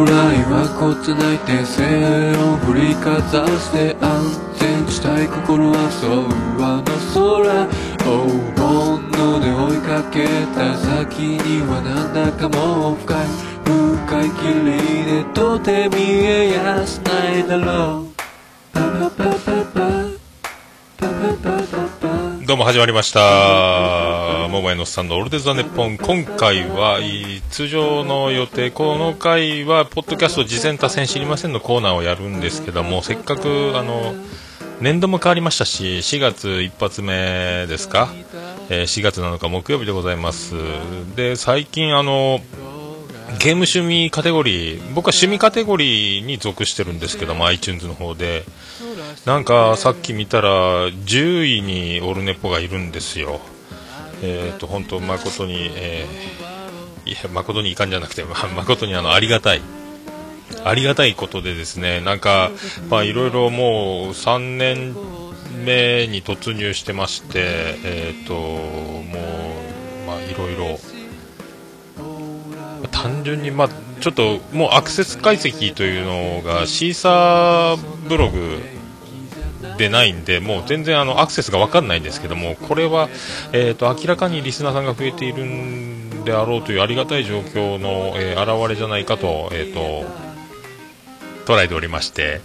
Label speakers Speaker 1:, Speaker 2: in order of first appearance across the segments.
Speaker 1: 将来はこつないて線を振りかざして安全地帯心遊ぶあの空黄金ので追いかけた先にはなんだかもう深い深い霧でとて見えやすないだろう。パパパパパパパパパパ。
Speaker 2: どうも始まりました。桃屋のおっさんのオールデザネッポン。今回は通常の予定、この回は、ポッドキャスト次戦多戦知りませんのコーナーをやるんですけども、せっかく、あの、年度も変わりましたし、4月一発目ですか、えー4月7日木曜日でございます。で、最近あの、ゲーム趣味カテゴリー、僕は趣味カテゴリーに属してるんですけども、iTunes の方で。なんかさっき見たら10位にオルネポがいるんですよ。えっ、と本当誠に、えーいや誠にいかんじゃなくて、ま 誠にあのありがたい。ありがたいことでですね、なんか、まあいろいろもう3年目に突入してまして、えっ、と、もう、まあいろいろ、単純に、まあ、ちょっともうアクセス解析というのがシーサーブログでないんで、もう全然あのアクセスが分かんないんですけども、これは、えー、と明らかにリスナーさんが増えているんであろうというありがたい状況の、えー現れじゃないかと,、えー、と捉えておりまして。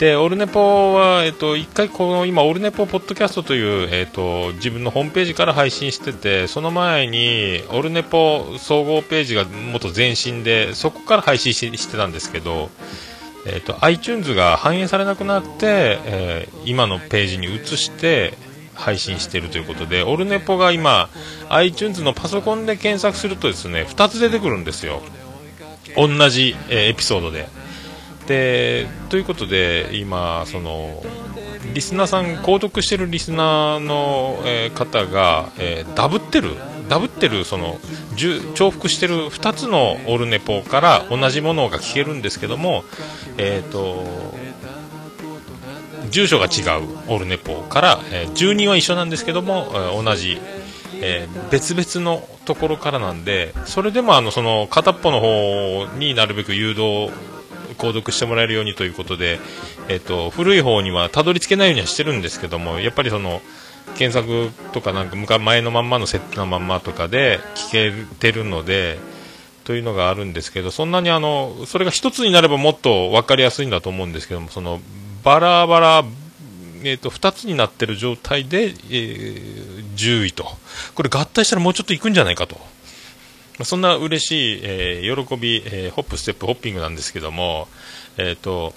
Speaker 2: でオルネポは、えっと、一回この今、オルネポポッドキャストという、えっと、自分のホームページから配信してて、その前に、オルネポ総合ページがもっと前身で、そこから配信ししてたんですけど、えっと、iTunes が反映されなくなって、えー今のページに移して、配信しているということで、オルネポが今、iTunes のパソコンで検索するとですね、2つ出てくるんですよ。同じ、えーエピソードで。でということで今そのリスナーさん購読してるリスナーの、えー方が、えーダブってるダブってるその重複してる2つのオルネポから同じものが聞けるんですけどもえっ、と住所が違うオルネポから、えー住人は一緒なんですけども、えー同じ、えー別々のところからなんでそれでもあのその片っぽの方になるべく誘導購読してもらえるようにということで、えっと古い方にはたどり着けないようにはしてるんですけどもやっぱりその検索とかなんか前のまんまの設定のまんまとかで聞けてるのでというのがあるんですけどそんなにあのそれが一つになればもっと分かりやすいんだと思うんですけどもそのバラバラえー、と2つになってる状態で、えー10位と。これ合体したらもうちょっといくんじゃないかと。まあそんな嬉しい、えー喜び、えーホップ、ステップ、ホッピングなんですけども、えーと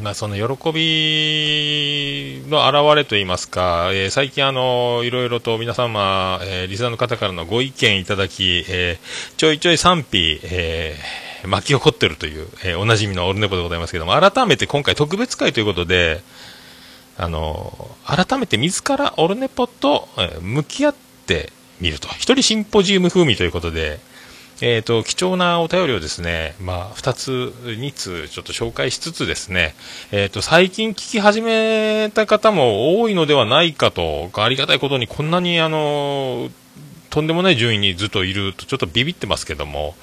Speaker 2: まあ、その喜びの表れといいますか、えー最近あの、いろいろと皆様、えーリスナーの方からのご意見いただき、えーちょいちょい賛否、えー巻き起こってるという、えーおなじみのオルネポでございますけども、改めて今回特別会ということで、あの、改めて自らオルネポと、えー向き合ってみると。一人シンポジウム風味ということで、えっ、と、貴重なお便りをですね、まあ、二つ、二通ちょっと紹介しつつですね、えっ、と、最近聞き始めた方も多いのではないかと、ありがたいことにこんなにあの、とんでもない順位にずっといるとちょっとビビってますけども、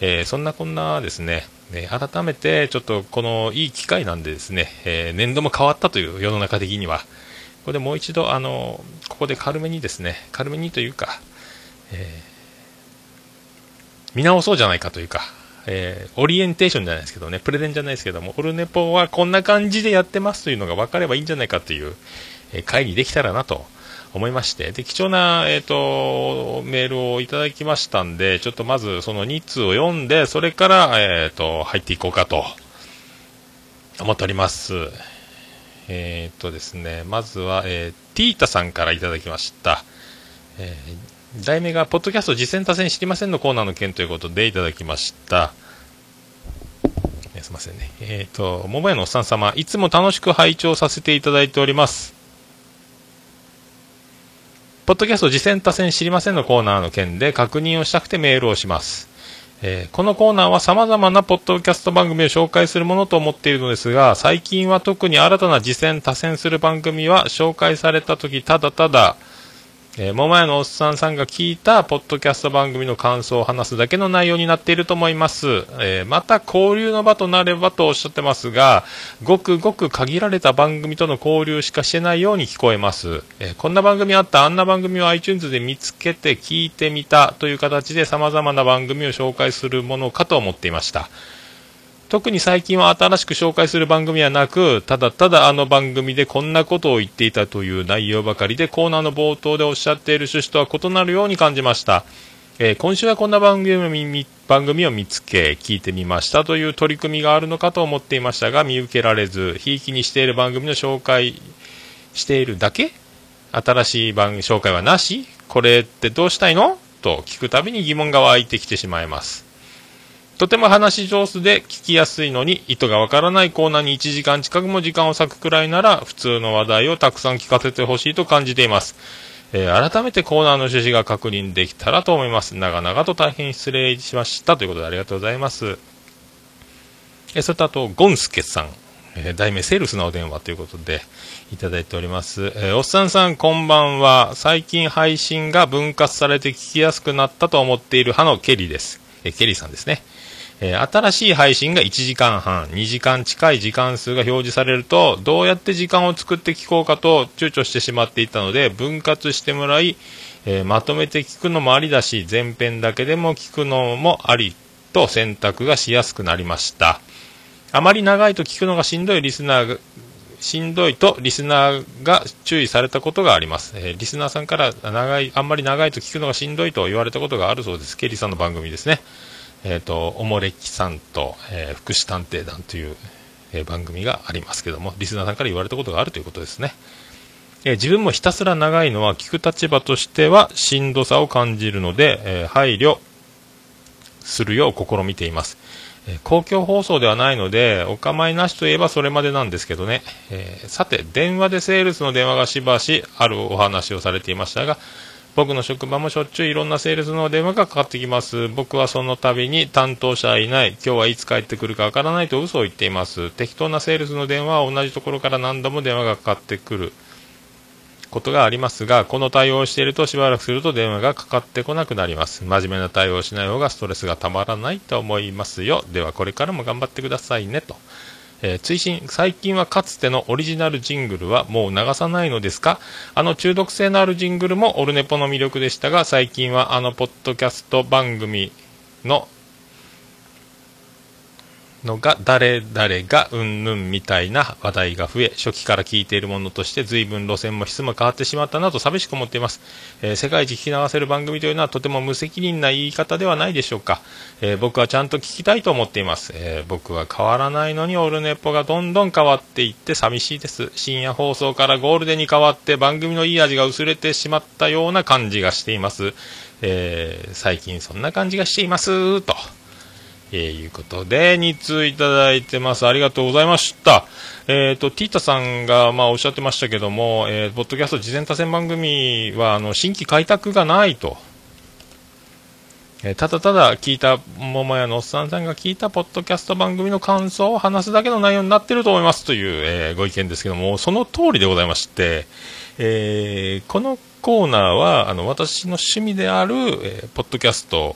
Speaker 2: えーそんなこんなですね、え改めてちょっとこのいい機会なんでですね、え年度も変わったという世の中的には、ここでもう一度、あの、ここで軽めにですね、軽めにというか、えー見直そうじゃないかというか、えーオリエンテーションじゃないですけどね、プレゼンじゃないですけども、オルネポはこんな感じでやってますというのが分かればいいんじゃないかという、え会にできたらなと思いまして、で、貴重な、えっ、と、メールをいただきましたんで、ちょっとまずその2通を読んで、それから、えっ、と、入っていこうかと思っております。えっ、とですね、まずは、えーティータさんからいただきました。えー題名が、ポッドキャスト実践多戦知りませんのコーナーの件ということでいただきました。えすいませんね。えっ、と、桃屋のおっさん様、いつも楽しく拝聴させていただいております。ポッドキャスト実践多戦知りませんのコーナーの件で確認をしたくてメールをします。えーこのコーナーは様々なポッドキャスト番組を紹介するものと思っているのですが、最近は特に新たな次戦多戦する番組は紹介された時ただただ、えー、桃屋のおっさんさんが聞いたポッドキャスト番組の感想を話すだけの内容になっていると思います。えー、また交流の場となればとおっしゃってますが、ごくごく限られた番組との交流しかしてないように聞こえます。えー、こんな番組あった、あんな番組を iTunes で見つけて聞いてみたという形で様々な番組を紹介するものかと思っていました。特に最近は新しく紹介する番組はなく、ただただあの番組でこんなことを言っていたという内容ばかりで、コーナーの冒頭でおっしゃっている趣旨とは異なるように感じました。えー、今週はこんな番組を番組を見つけ、聞いてみましたという取り組みがあるのかと思っていましたが、見受けられず、ひいきにしている番組の紹介しているだけ新しい番紹介はなしこれってどうしたいの？と聞くたびに疑問が湧いてきてしまいます。とても話し上手で聞きやすいのに意図がわからないコーナーに1時間近くも時間を割くくらいなら普通の話題をたくさん聞かせてほしいと感じています。えー、改めてコーナーの趣旨が確認できたらと思います。長々と大変失礼しましたということでありがとうございます。えー、それとあと、ゴンスケさん。えー、題名セールスのお電話ということでいただいております。えー、おっさんさんこんばんは。最近配信が分割されて聞きやすくなったと思っている派のケリーです。えー、ケリーさんですね。えー、新しい配信が1時間半、2時間近い時間数が表示されると、どうやって時間を作って聞こうかと躊躇してしまっていたので、分割してもらい、えー、まとめて聞くのもありだし、前編だけでも聞くのもありと選択がしやすくなりました。あまり長いと聞くのがしんどいリスナーが、しんどいとリスナーが注意されたことがあります。えー、リスナーさんから長い、あんまり長いと聞くのがしんどいと言われたことがあるそうです。ケリーさんの番組ですね。えっ、ー、と、おもれきさんと、えー、福祉探偵団という、えー、番組がありますけども、リスナーさんから言われたことがあるということですね。え自分もひたすら長いのは聞く立場としてはしんどさを感じるので、え配慮するよう試みています。え公共放送ではないので、お構いなしといえばそれまでなんですけどね。えさて、電話でセールスの電話がしばしあるお話をされていましたが、僕の職場もしょっちゅういろんなセールスの電話がかかってきます。僕はその度に担当者はいない。今日はいつ帰ってくるかわからないと嘘を言っています。適当なセールスの電話は同じところから何度も電話がかかってくることがありますが、この対応をしているとしばらくすると電話がかかってこなくなります。真面目な対応をしない方がストレスがたまらないと思いますよ。ではこれからも頑張ってくださいね。と。えー、追伸最近はかつてのオリジナルジングルはもう流さないのですか？あの中毒性のあるジングルもオルネポの魅力でしたが最近はあのポッドキャスト番組ののが誰々がうんぬんみたいな話題が増え初期から聞いているものとして随分路線も質も変わってしまったなと寂しく思っています、えー、世界一聞き流せる番組というのはとても無責任な言い方ではないでしょうか、えー、僕はちゃんと聞きたいと思っています、えー、僕は変わらないのにオルネポがどんどん変わっていって寂しいです。深夜放送からゴールデンに変わって番組のいい味が薄れてしまったような感じがしています、え最近そんな感じがしています。と。えー、いうことで、2通いただいてます。ありがとうございました。えっ、ー、と、ティータさんが、まあ、おっしゃってましたけども、えー、ポッドキャスト事前多選番組は、あの、新規開拓がないと。えー、ただただ聞いた、桃屋のおっさんさんが聞いたポッドキャスト番組の感想を話すだけの内容になってると思いますという、えー、ご意見ですけども、その通りでございまして、えー、このコーナーは、あの、私の趣味である、えー、ポッドキャスト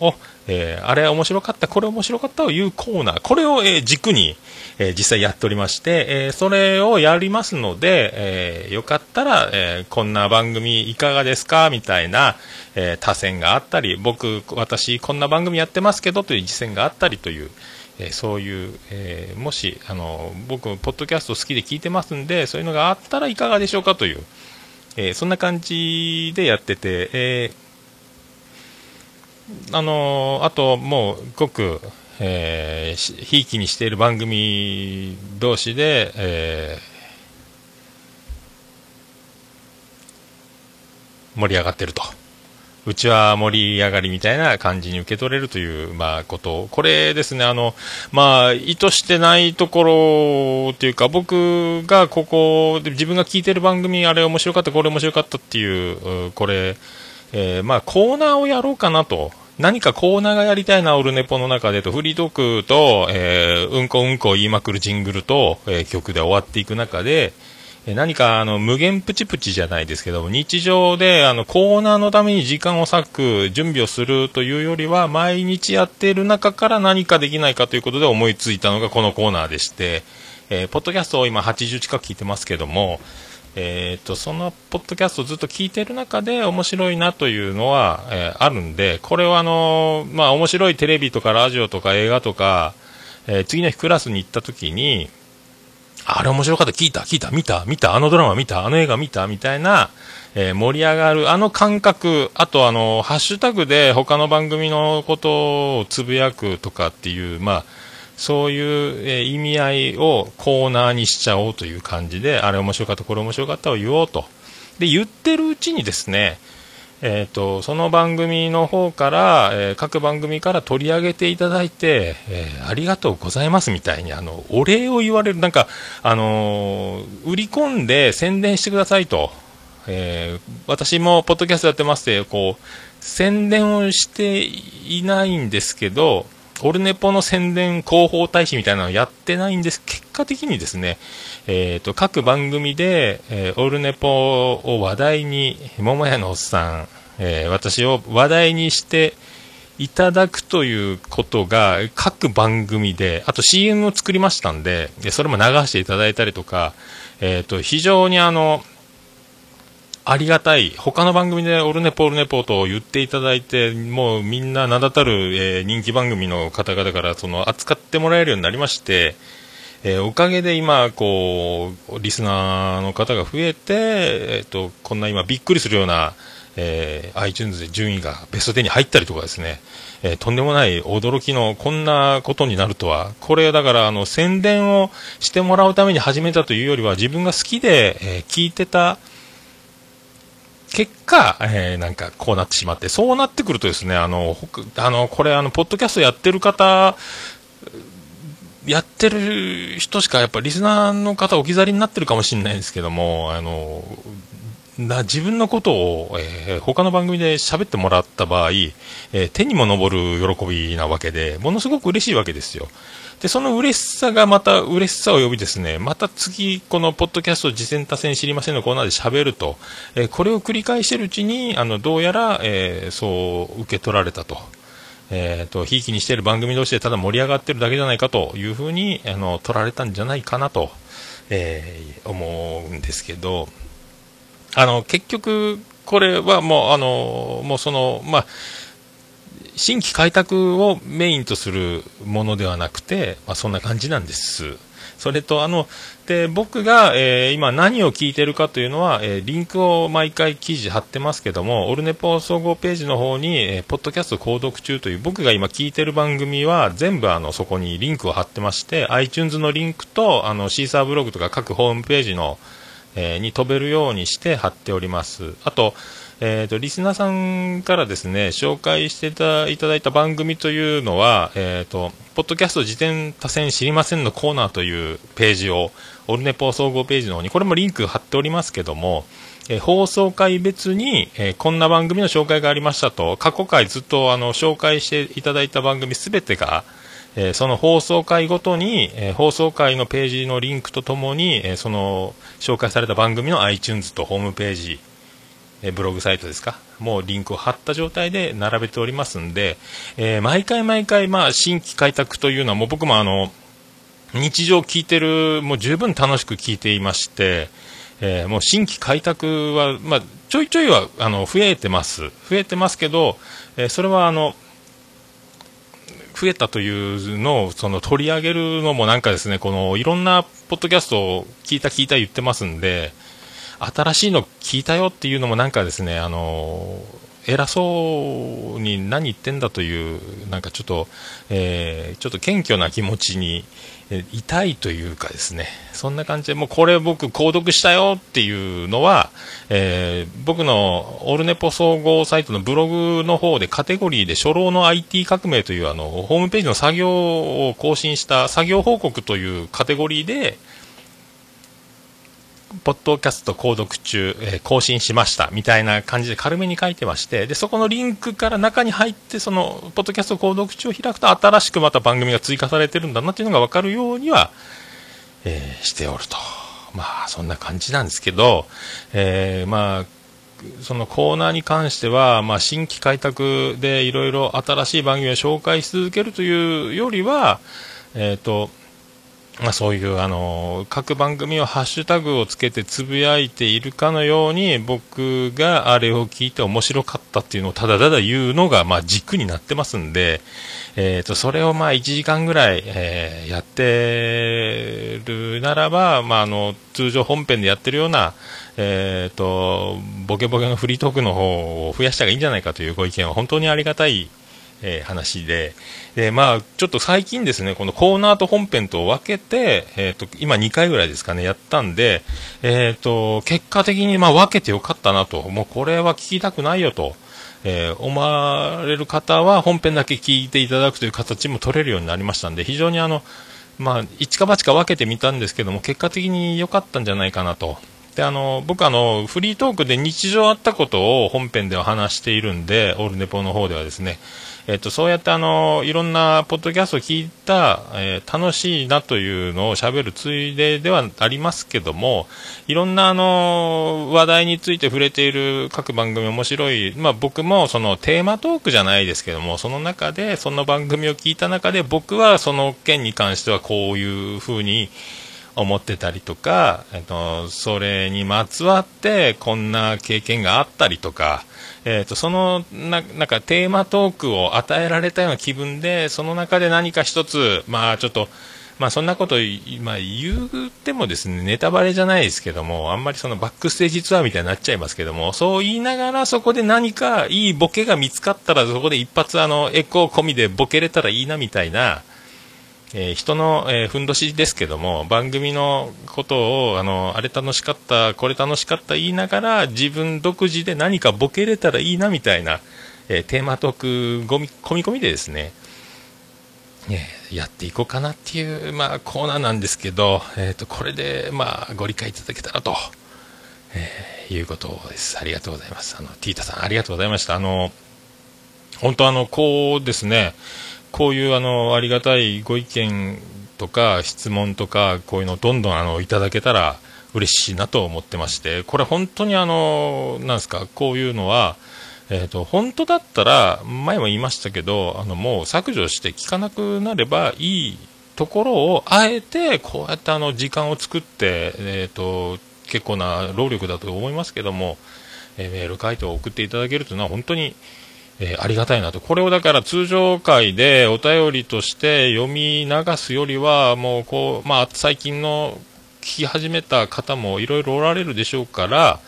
Speaker 2: を、えー、あれ面白かった、これ面白かったを言うコーナー、これを、えー、軸に、えー、実際やっておりまして、えそれをやりますので、えよかったら、えこんな番組いかがですかみたいな、え多選があったり、僕、私、こんな番組やってますけどという実践があったりという、えそういう、えもし、あの、僕、ポッドキャスト好きで聞いてますんで、そういうのがあったらいかがでしょうかという、えそんな感じでやってて、えーあのあともうごく、え、ひいきにしている番組同士で、えー、盛り上がってると。うちは盛り上がりみたいな感じに受け取れるという、まあ、こと。これですね、あの、まあ、意図してないところというか、僕がここで自分が聞いてる番組、あれ面白かった、これ面白かったっていう、これ、えー、まあ、コーナーをやろうかなと。何かコーナーがやりたいな、オルネポの中でと、フリートークと、えー、うんこうんこ言いまくるジングルと、えー、曲で終わっていく中で、え何かあの無限プチプチじゃないですけど日常であのコーナーのために時間を割く準備をするというよりは毎日やっている中から何かできないかということで思いついたのがこのコーナーでして、えー、ポッドキャストを今80近く聞いてますけども、えーと、そのポッドキャストをずっと聞いてる中で面白いなというのは、えー、あるんでこれはあのまあ、面白いテレビとかラジオとか映画とか、えー、次の日クラスに行った時にあれ面白かった、聞いた、聞いた、見た、見た、あのドラマ見た、あの映画見た、みたいな、えー、盛り上がる、あの感覚、あとあの、ハッシュタグで他の番組のことをつぶやくとかっていう、まあ、そういう、え、意味合いをコーナーにしちゃおうという感じで、あれ面白かった、これ面白かったを言おうと。で、言ってるうちにですね、えーと、その番組の方から、えー、各番組から取り上げていただいて、えー、ありがとうございますみたいにあのお礼を言われる、なんか、あのー、売り込んで宣伝してくださいと、え私もポッドキャストやってましてこう宣伝をしていないんですけど、オルネポの宣伝広報大使みたいなのやってないんです。結果的にですね、えっ、ー、と、各番組で、えー、オルネポを話題に、桃屋のおっさん、えー、私を話題にしていただくということが、各番組で、あと CM を作りましたんで、それも流していただいたりとか、えっ、と、非常にあの、ありがたい、他の番組でオルネポオルネポと言っていただいて、もうみんな名だたる、えー、人気番組の方々からその扱ってもらえるようになりまして、えー、おかげで今、こう、リスナーの方が増えて、えっ、ー、と、こんな今びっくりするような、えー、iTunes で順位がベスト10に入ったりとかですね、えー、とんでもない驚きのこんなことになるとは、これだからあの宣伝をしてもらうために始めたというよりは自分が好きで、えー、聞いてた、結果、えー、なんかこうなってしまって、そうなってくるとですね、あの、あの、これあの、ポッドキャストやってる方、やってる人しかやっぱリスナーの方置き去りになってるかもしれないんですけども、あの、な自分のことを、えー、他の番組で喋ってもらった場合、えー、手にも昇る喜びなわけで、ものすごく嬉しいわけですよ。で、その嬉しさがまた嬉しさを呼びですね、また次、このポッドキャスト、次戦多戦知りませんのコーナーで喋ると、えー、これを繰り返してるうちに、あの、どうやら、えー、そう受け取られたと。えっ、と、ひいきにしている番組同士でただ盛り上がってるだけじゃないかというふうに、あの、取られたんじゃないかなと、え、思うんですけど、あの、結局、これはもう、あの、もうその、まあ、新規開拓をメインとするものではなくて、まあ、そんな感じなんです。それと、あの、で、僕が、えー、今何を聞いてるかというのは、えー、リンクを毎回記事貼ってますけども、オルネポ総合ページの方に、えー、ポッドキャスト購読中という、僕が今聞いてる番組は、全部あの、そこにリンクを貼ってまして、iTunes のリンクと、あの、シーサーブログとか各ホームページの、えに飛べるようにして貼っております。あと、えーと、リスナーさんからですね紹介していただいた番組というのは、えーと、ポッドキャスト辞典多選知りませんのコーナーというページをオルネポ総合ページの方にこれもリンク貼っておりますけども、えー、放送回別に、え、こんな番組の紹介がありましたと過去回ずっとあの紹介していただいた番組すべてがえ、その放送回ごとに、え、放送回のページのリンクとともに、え、その紹介された番組の iTunes とホームページえブログサイトですか、もうリンクを貼った状態で並べておりますんで、えー、毎回毎回、まあ、新規開拓というのは、もう僕もあの、日常聞いてる、もう十分楽しく聞いていまして、えー、もう新規開拓は、まあ、ちょいちょいはあの増えてます。増えてますけど、えー、それはあの、増えたというのをその取り上げるのもなんかですね、このいろんなポッドキャストを聞いた聞いた言ってますんで、新しいの聞いたよっていうのもなんかですね、あの偉そうに何言ってんだという、なんかちょっと、えー、ちょっと謙虚な気持ちに、痛いというかですね、そんな感じで、もうこれ僕購読したよっていうのは、えー、僕のオルネポ総合サイトのブログの方でカテゴリーで初老の IT 革命というあの、ホームページの作業を更新した作業報告というカテゴリーで、ポッドキャスト購読中、えー、更新しましたみたいな感じで軽めに書いてまして、で、そこのリンクから中に入って、その、ポッドキャスト購読中を開くと新しくまた番組が追加されてるんだなっていうのがわかるようには、えー、しておると。まあ、そんな感じなんですけど、えー、まあ、そのコーナーに関しては、まあ、新規開拓でいろいろ新しい番組を紹介し続けるというよりは、えっ、と、まあ、そういうあの各番組をハッシュタグをつけてつぶやいているかのように僕があれを聞いて面白かったっていうのをただただ言うのがまあ軸になってますんで、えー、とそれをまあ1時間ぐらい、えー、やってるならば、まあ、あの通常本編でやってるような、えーと、ボケボケのフリートークの方を増やした方がいいんじゃないかというご意見は本当にありがたいえー、話で、で、まあ、ちょっと最近ですね、このコーナーと本編と分けて、え、ー、と、今2回ぐらいですかね、やったんで、えっ、ー、と、結果的にまあ分けてよかったなと、もうこれは聞きたくないよと、えー、思われる方は本編だけ聞いていただくという形も取れるようになりましたんで、非常にあの、まあ、一か八か分けてみたんですけども、結果的に良かったんじゃないかなと。で、あの、僕あの、フリートークで日常あったことを本編では話しているんで、オールネポの方ではですね、えっと、そうやってあのいろんなポッドキャストを聞いた、えー、楽しいなというのをしゃべるついでではありますけどもいろんなあの話題について触れている各番組面白い、まあ、僕もそのテーマトークじゃないですけどもその中でその番組を聞いた中で僕はその件に関してはこういうふうに思ってたりとか、えっと、それにまつわってこんな経験があったりとか、えーと、そのななんかテーマトークを与えられたような気分でその中で何か一つ、まあ、ちょっと、まあ、そんなこと、まあ、言ってもですねネタバレじゃないですけどもあんまりそのバックステージツアーみたいになっちゃいますけどもそう言いながらそこで何かいいボケが見つかったらそこで一発あのエコー込みでボケれたらいいなみたいな。えー、人の、えー、ふんどしですけども、番組のことを、あの、あれ楽しかった、これ楽しかった言いながら、自分独自で何かボケれたらいいなみたいな、えー、テーマトークごみ、込み込みでですね、えやっていこうかなっていう、まあ、コーナーなんですけど、えっ、と、これで、まあ、ご理解いただけたらと、えいうことです。ありがとうございます。あの、ティータさん、ありがとうございました。あの、本当あの、こうですね、こういうあのありがたいご意見とか質問とかこういうのをどんどんあのいただけたら嬉しいなと思ってましてこれ本当にあのなんですかこういうのはえーと、本当だったら前も言いましたけどあのもう削除して聞かなくなればいいところをあえてこうやってあの時間を作って、えーと、結構な労力だと思いますけども、えー、メール回答を送っていただけるというのは本当にえー、ありがたいなと。これをだから通常会でお便りとして読み流すよりは、もうこう、まあ最近の聞き始めた方もいろいろおられるでしょうから、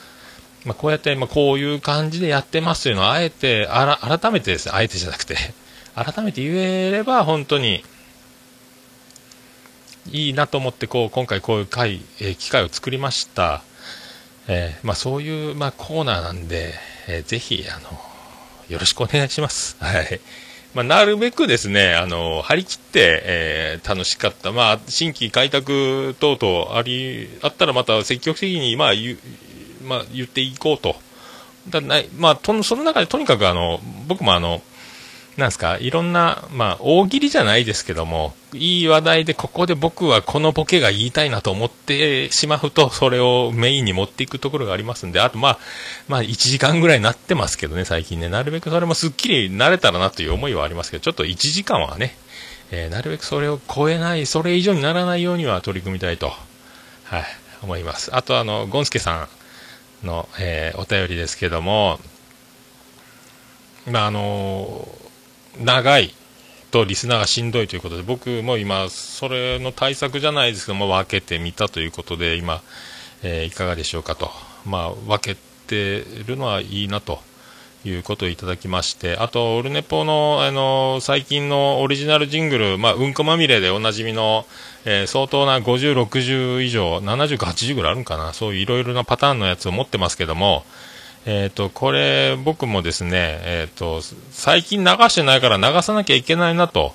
Speaker 2: まあ、こうやって、まあ、こういう感じでやってますというのをあえて、あら、改めてですね、あえてじゃなくて、改めて言えれば本当にいいなと思って、こう、今回こういう会、えー、機会を作りました。えー、まあそういう、まあコーナーなんで、えー、ぜひ、あの、よろしくお願いします。はい。まあ、なるべくですね、あの、張り切って、えー、楽しかった。まあ、新規開拓等々あり、あったらまた積極的に、まあ、言、まあ、言っていこうと。だない、まあ、とその中でとにかくあの、僕もあの、なんすか、いろんな、まあ、大喜利じゃないですけども、いい話題でここで僕はこのボケが言いたいなと思ってしまうと、それをメインに持っていくところがありますんで、あとまあ、まあ、1時間ぐらいになってますけどね、最近ね、なるべくそれもすっきり慣れたらなという思いはありますけど、ちょっと1時間はね、えー、なるべくそれを超えない、それ以上にならないようには取り組みたいと、はい、思います。あと、あの、ゴンスケさんの、えー、お便りですけども、まあ、あのー長いとリスナーがしんどいということで僕も今それの対策じゃないですけども分けてみたということで今、えー、いかがでしょうかと、まあ、分けてるのはいいなということをいただきましてあとオルネポの、あの最近のオリジナルジングル、まあ、うんこまみれでおなじみの、えー、相当な50、60以上70か80ぐらいあるんかな。そういういろいろなパターンのやつを持ってますけどもえっ、ー、と、これ、僕もですね、えっ、ー、と、最近流してないから流さなきゃいけないなと、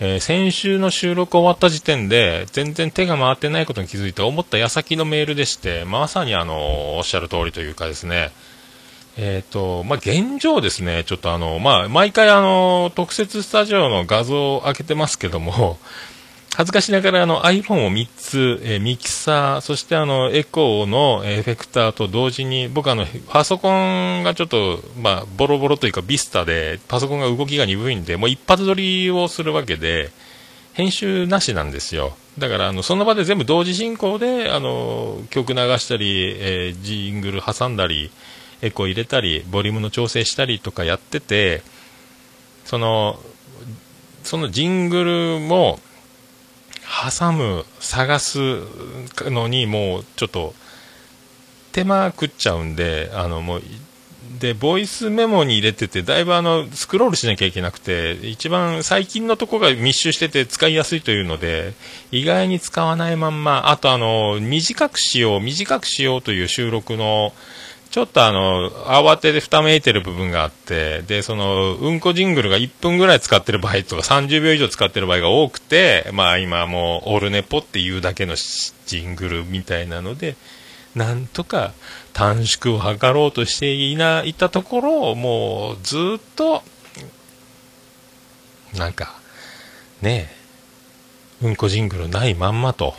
Speaker 2: えー、先週の収録終わった時点で、全然手が回ってないことに気づいて、思った矢先のメールでして、まさにあの、おっしゃる通りというかですね、えっ、と、まあ、現状ですね、ちょっとあの、まあ、毎回あの、特設スタジオの画像を開けてますけども、恥ずかしながらあの iPhone を3つ、えー、ミキサー、そしてあのエコーのエフェクターと同時に、僕あの、パソコンがちょっと、まあ、ボロボロというかビスタで、パソコンが動きが鈍いんで、もう一発撮りをするわけで、編集なしなんですよ。だからあのその場で全部同時進行であの曲流したり、えー、ジングル挟んだりエコー入れたりボリュームの調整したりとかやっててそのそのジングルも挟む探すのにもうちょっと手間食っちゃうんであのもうで、ボイスメモに入れてて、だいぶあの、スクロールしなきゃいけなくて、一番最近のとこが密集してて使いやすいというので、意外に使わないまんま、あとあの、短くしよう、短くしようという収録の、ちょっとあの、慌ててふためいてる部分があって、で、その、うんこジングルが1分ぐらい使ってる場合とか30秒以上使ってる場合が多くて、まあ今もう、オルネポっていうだけのジングルみたいなので、なんとか短縮を図ろうとしていないたところ、もうずっと、なんか、ねえ、うんこジングルないまんまと、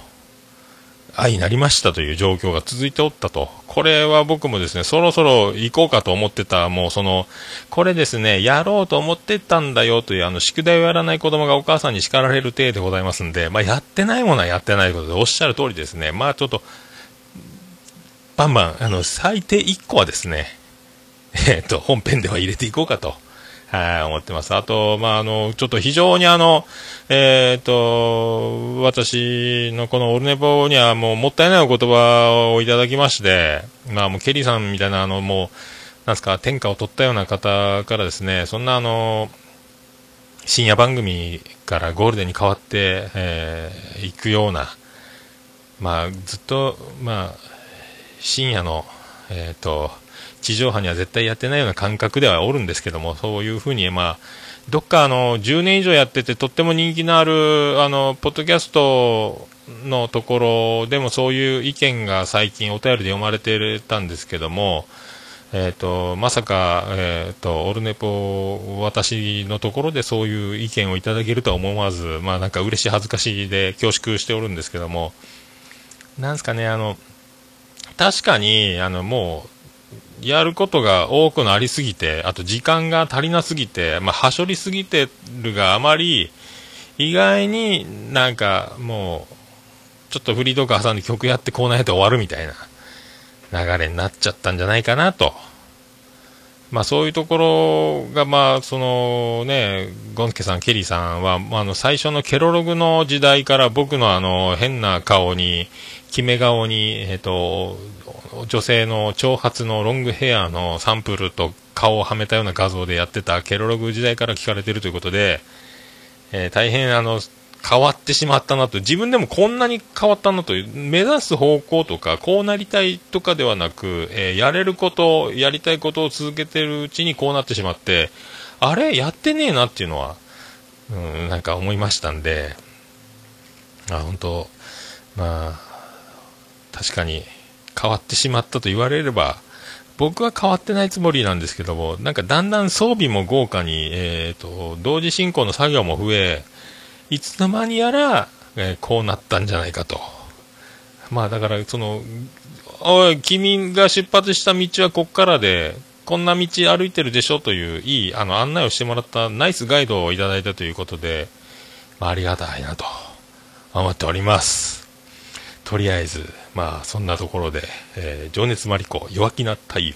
Speaker 2: 愛になりましたという状況が続いておったと。これは僕もですね、そろそろ行こうかと思ってた、もうその、これですね、やろうと思ってたんだよという、あの、宿題をやらない子供がお母さんに叱られる体でございますんで、まあ、やってないものはやってないことで、おっしゃる通りですね、まあ、ちょっと、バンバン、あの、最低1個はですね、えっ、と、本編では入れていこうかと、はい、思ってます。あと、まあ、あの、ちょっと非常にあの、えっ、ー、と、私のこのオルネポにはもうもったいないお言葉をいただきまして、まあ、もうケリーさんみたいなあの、もう、なんすか、天下を取ったような方からですね、そんなあの、深夜番組からゴールデンに変わって、えー、行くような、まあ、ずっと、まあ、深夜の、えーと、地上波には絶対やってないような感覚ではおるんですけども、そういうふうに、まあ、どっかあの10年以上やってて、とっても人気のあるあのポッドキャストのところでもそういう意見が最近お便りで読まれてたんですけども、えーと、まさか、えーと、オルネポ、私のところでそういう意見をいただけるとは思わず、まあ、なんか嬉しい、恥ずかしいで恐縮しておるんですけども、なんですかね、あの確かに、あの、もう、やることが多くなりすぎて、あと時間が足りなすぎて、まあ、はしょりすぎてるがあまり、意外になんかもう、ちょっとフリートーク挟んで曲やってコーナーやって終わるみたいな流れになっちゃったんじゃないかなと。まあそういうところが、まあそのね、ゴンスケさん、ケリーさんは、まあ、あの最初のケロログの時代から僕のあの変な顔に決め顔に、えっ、と、女性の長髪のロングヘアのサンプルと顔をはめたような画像でやってたケロログ時代から聞かれてるということで、えー、大変あの、変わってしまったなと、自分でもこんなに変わったなと、目指す方向とか、こうなりたいとかではなく、えー、やれること、やりたいことを続けてるうちにこうなってしまって、あれやってねえなっていうのは、うん、なんか思いましたんで、あ、本当まあ、確かに変わってしまったと言われれば、僕は変わってないつもりなんですけども、なんかだんだん装備も豪華に、えーと、同時進行の作業も増え、いつの間にやら、えー、こうなったんじゃないかと。まあだから、その、おい、君が出発した道はこっからで、こんな道歩いてるでしょという、いいあの案内をしてもらったナイスガイドをいただいたということで、まあ、ありがたいなと思っております。とりあえず、まあそんなところで、えー、情熱マリコ弱気な太陽。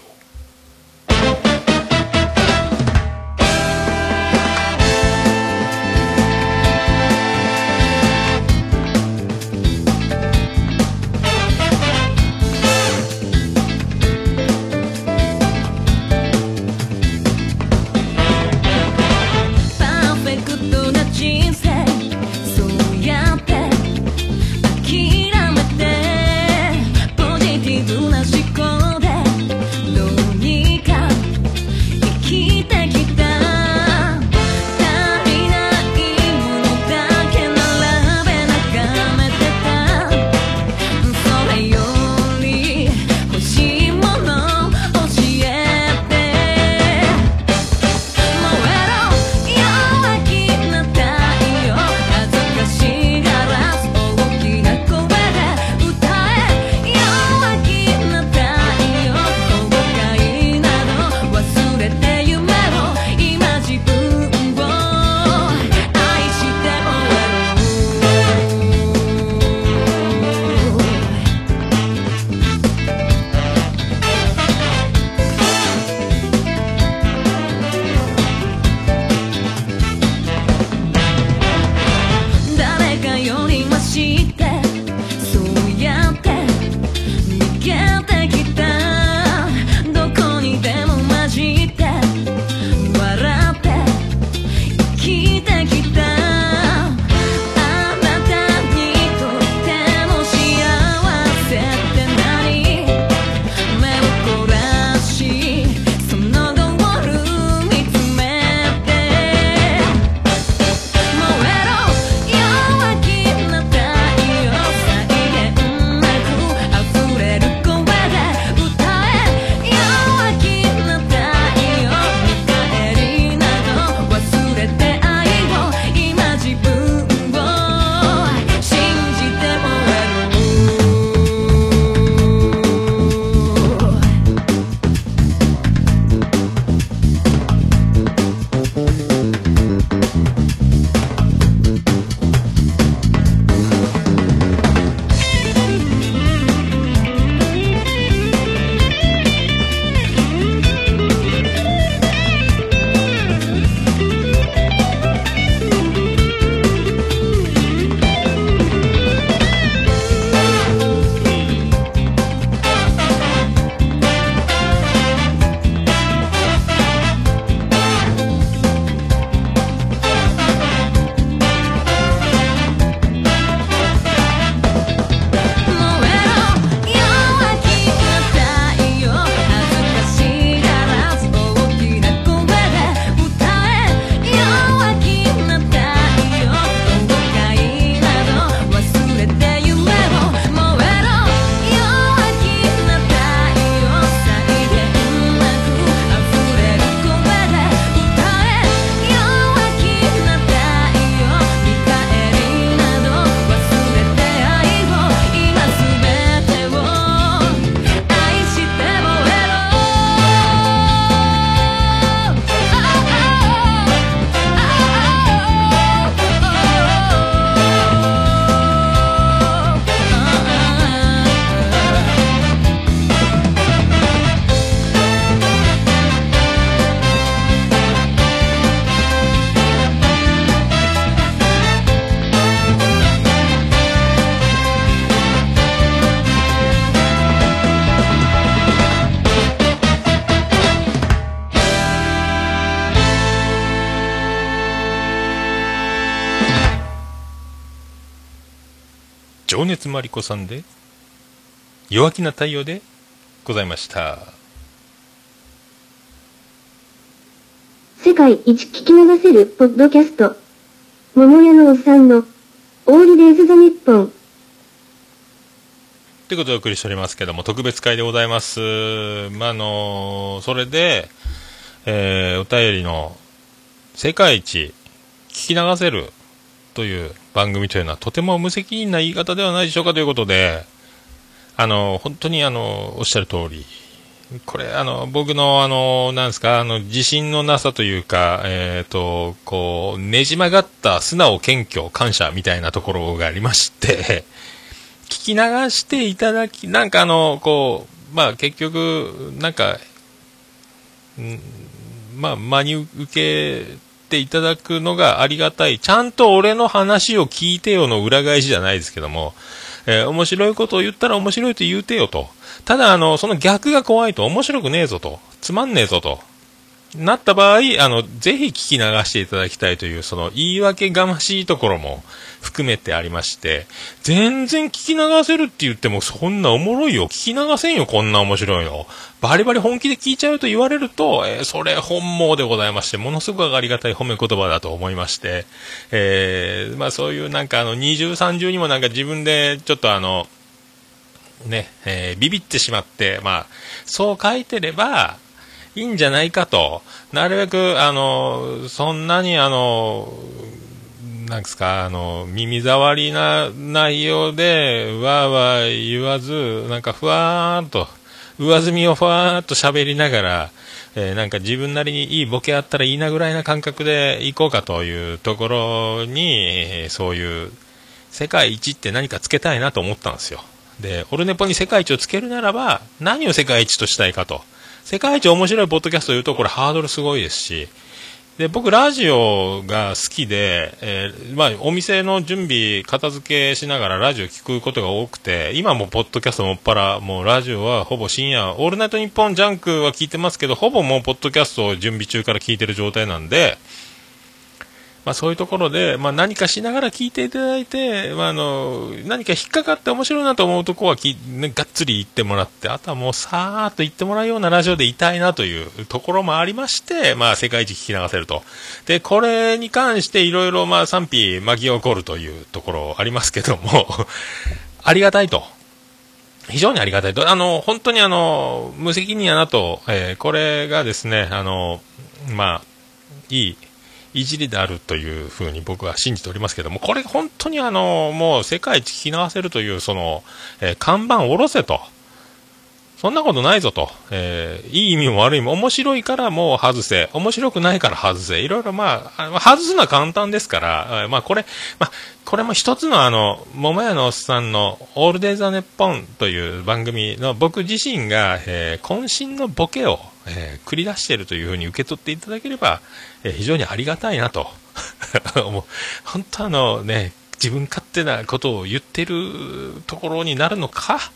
Speaker 2: 情熱マリコさんで、弱気な太陽でございました。
Speaker 3: 世界一聞き流せるポッドキャスト。桃屋のおっさんの、オールデイズ・ザ・ニッポン。
Speaker 2: ということでお送りしておりますけども、特別会でございます。まあ、あのそれで、えー、お便りの、世界一聞き流せるという番組というのはとても無責任な言い方ではないでしょうかということで、あの、本当にあの、おっしゃる通り、これ、あの、僕の、あの、なんですか、あの、自信のなさというか、えっ、ー、と、こう、ねじ曲がった素直、謙虚、感謝みたいなところがありまして、聞き流していただき、なんかあの、こう、まあ結局、なんか、んまあ、真に受けていただくのがありがたい。ちゃんと俺の話を聞いてよの裏返しじゃないですけども、えー、面白いことを言ったら面白いと言うてよと。ただ、あの、その逆が怖いと面白くねえぞと。つまんねえぞと。なった場合、あの、ぜひ聞き流していただきたいという、その言い訳がましいところも含めてありまして、全然聞き流せるって言ってもそんなおもろいよ。聞き流せんよ、こんな面白いの。バリバリ本気で聞いちゃうと言われると、えー、それ本望でございまして、ものすごくありがたい褒め言葉だと思いまして、えー、まあそういうなんかあの、二重三重にもなんか自分でちょっとあの、ね、えー、ビビってしまって、まあ、そう書いてれば、いいんじゃないかと、なるべく、あの、そんなに、あの、なんですか、あの、耳障りな内容で、わーわー言わず、なんかふわーっと、上積みをふわーっと喋りながら、えー、なんか自分なりにいいボケあったらいいなぐらいな感覚でいこうかというところにえ、そういう、世界一って何かつけたいなと思ったんですよ。で、オルネポに世界一をつけるならば、何を世界一としたいかと。世界一面白いポッドキャストというと、これハードルすごいですし、で、僕、ラジオが好きで、えー、まあ、お店の準備、片付けしながらラジオ聞くことが多くて、今もポッドキャストもっぱら、もうラジオはほぼ深夜、オールナイトニッポンジャンクは聞いてますけど、ほぼもうポッドキャストを準備中から聞いてる状態なんで、まあ、そういうところで、まあ、何かしながら聞いていただいて、まあ、あの何か引っかかって面白いなと思うとこはき、ね、がっつり言ってもらって、あとはもうさーっと言ってもらうようなラジオでいたいなというところもありまして、まあ、世界一聞き流せると。で、これに関していろいろま賛否巻き起こるというところありますけども ありがたいと。非常にありがたいと。あの、本当にあの、無責任やなと、えー、これがですね、あの、まあ、いいいじりであるというふうに僕は信じておりますけども、これ本当にあの、もう世界一聞き流せるという、その、えー、看板を下ろせと。そんなことないぞと。えー、いい意味も悪い意味も、面白いからもう外せ。面白くないから外せ。いろいろまあ、外すのは簡単ですから、まあこれ、まあ、これも一つのあの、桃屋のおっさんのオールデイザネッポンという番組の僕自身が、えー、渾身のボケを、えー、繰り出しているというふうに受け取っていただければ、えー、非常にありがたいなと。もう本当あのね、自分勝手なことを言ってるところになるのか、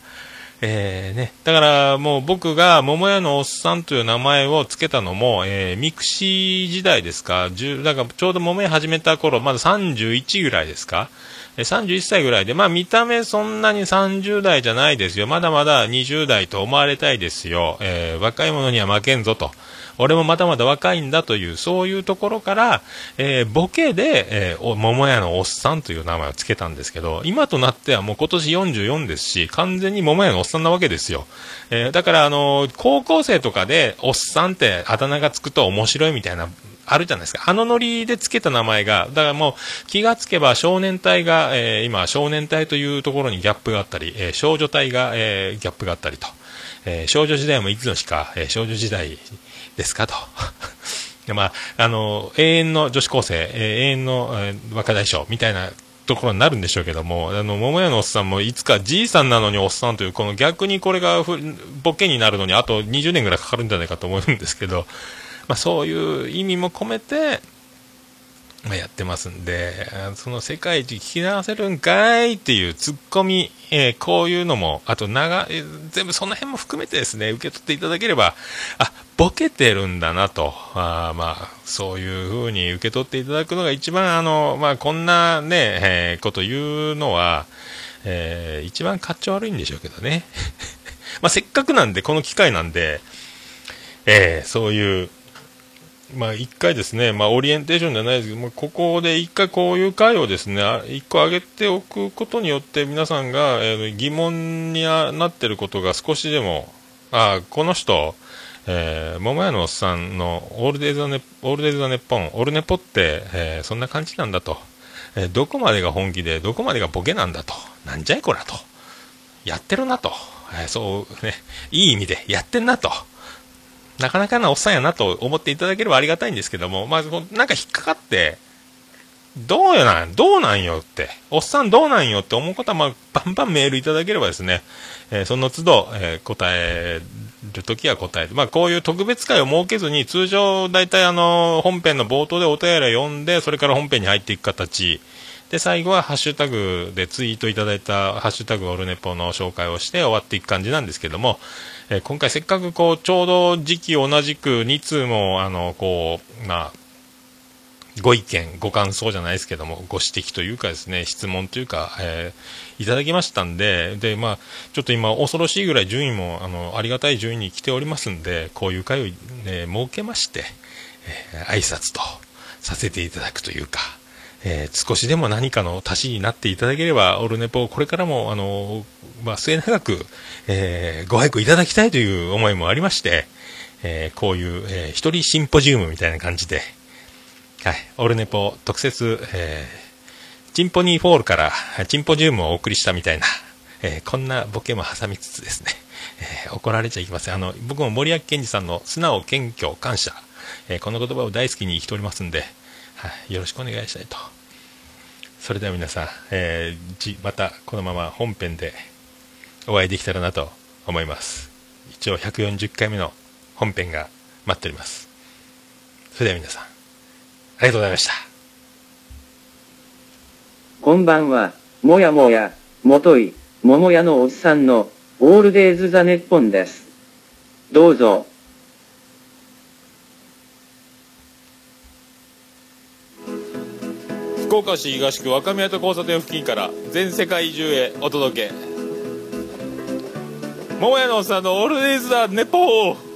Speaker 2: えー、ね、だからもう僕が桃屋のおっさんという名前を付けたのも、えー、ミクシー時代ですか、だかちょうど桃屋始めた頃、まだ31ぐらいですか、31歳ぐらいで、まあ見た目そんなに30代じゃないですよ。まだまだ20代と思われたいですよ。えー、若い者には負けんぞと。俺もまだまだ若いんだという、そういうところから、えー、ボケで、えー、桃屋のおっさんという名前を付けたんですけど、今となってはもう今年44ですし、完全に桃屋のおっさんなわけですよ。えー、だからあのー、高校生とかでおっさんってあだ名がつくと面白いみたいなあるじゃないですか。あのノリでつけた名前が、だからもう気がつけば少年隊が、えー、今少年隊というところにギャップがあったり、えー、少女隊が、えー、ギャップがあったりと、え少女時代もいつの日か、え少女時代ですかと。でまあ、あの、永遠の女子高生、え永遠の、え若大将みたいなところになるんでしょうけども、あの、桃屋のおっさんもいつかじいさんなのにおっさんという、この逆にこれがボケになるのにあと20年ぐらいかかるんじゃないかと思うんですけど、まあ、そういう意味も込めて、まあ、やってますんで、その世界一聞き流せるんかいっていうツッコミ、えー、こういうのも、あと長、全部その辺も含めてですね、受け取っていただければ、あ、ボケてるんだなと、あまあ、そういうふうに受け取っていただくのが一番、あの、まあ、こんなね、えー、こと言うのは、えー、一番かっちょ悪いんでしょうけどね。まあ、せっかくなんで、この機会なんで、えー、そういう、まあ、一回ですね、まあ、オリエンテーションじゃないですけど、まあ、ここで一回こういう回をですね、一個上げておくことによって、皆さんが、えー、疑問になっていることが少しでも、あこの人、えー、桃屋のおっさんのオールデイズ・ザ・ネオールデイズ・ザ・ネッポン、オールネポって、えー、そんな感じなんだと、えー、どこまでが本気で、どこまでがボケなんだと、なんじゃいこらと、やってるなと、えー、そうね、いい意味でやってんなと、なかなかなおっさんやなと思っていただければありがたいんですけども、まず、なんか引っかかって、どうよなん、どうなんよって、おっさんどうなんよって思うことは、まあ、バンバンメールいただければですね、えー、その都度、えー、答えるときは答える。まあ、こういう特別会を設けずに、通常、大体あの、本編の冒頭でお便りを読んで、それから本編に入っていく形。で、最後はハッシュタグでツイートいただいた、ハッシュタグオルネポの紹介をして終わっていく感じなんですけども、えー、今回せっかくこう、ちょうど時期同じく2通も、あの、こう、まあ、ご意見、ご感想じゃないですけども、ご指摘というかですね、質問というか、えー、いただきましたんで、で、まあ、ちょっと今、恐ろしいぐらい順位も、あの、ありがたい順位に来ておりますんで、こういう会を、ね、設けまして、えー、挨拶とさせていただくというか、えー、少しでも何かの足しになっていただければ、オルネポを、これからも、あの、まあ、末永く、えー、ご愛顧いただきたいという思いもありまして、えー、こういう、えー、一人シンポジウムみたいな感じで、はい、オルネポ特設、えー、チンポニーフォールからチンポジウムをお送りしたみたいな、えー、こんなボケも挟みつつですね、えー、怒られちゃいけません。あの、僕も森脇健児さんの素直、謙虚、感謝、えこの言葉を大好きに生きておりますんで、よろしくお願いしたいと。それでは皆さん、えー、またこのまま本編でお会いできたらなと思います。一応140回目の本編が待っております。それでは皆さん、ありがとうございました。
Speaker 4: こんばんは、もやもや、もとい、桃屋のおっさんの、オールデイズ・ザ・ネッポンです。どうぞ。
Speaker 2: 福岡市東区若宮と交差点付近から全世界中へお届け。桃屋のおっさんのオールディーズ・ザ・ネポー。